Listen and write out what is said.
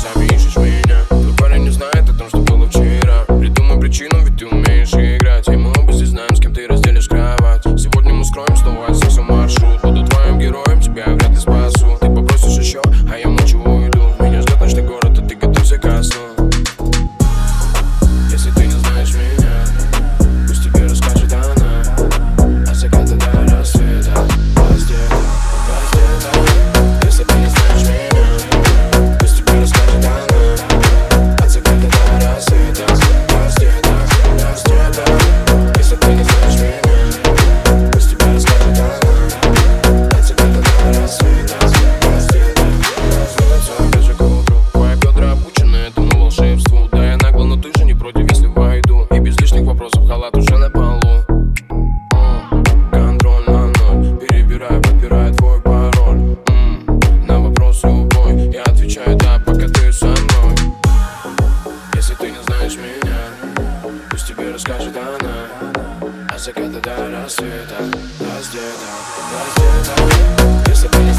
завишешь меня. Твой парень не знает о том, что было вчера. Придумай причину, ведь ты умеешь играть. И мы оба здесь знаем, с кем ты разделишь кровать. Сегодня мы скроем снова секса маршрут. Буду твоим героем, тебя вряд ли спасу. Ты попросишь еще, а я молчу уйду. Меня ждет ночный город, а ты готовься ко сну. Если ты не тебе расскажет она О секретах до рассвета Раздета, раздета Если бы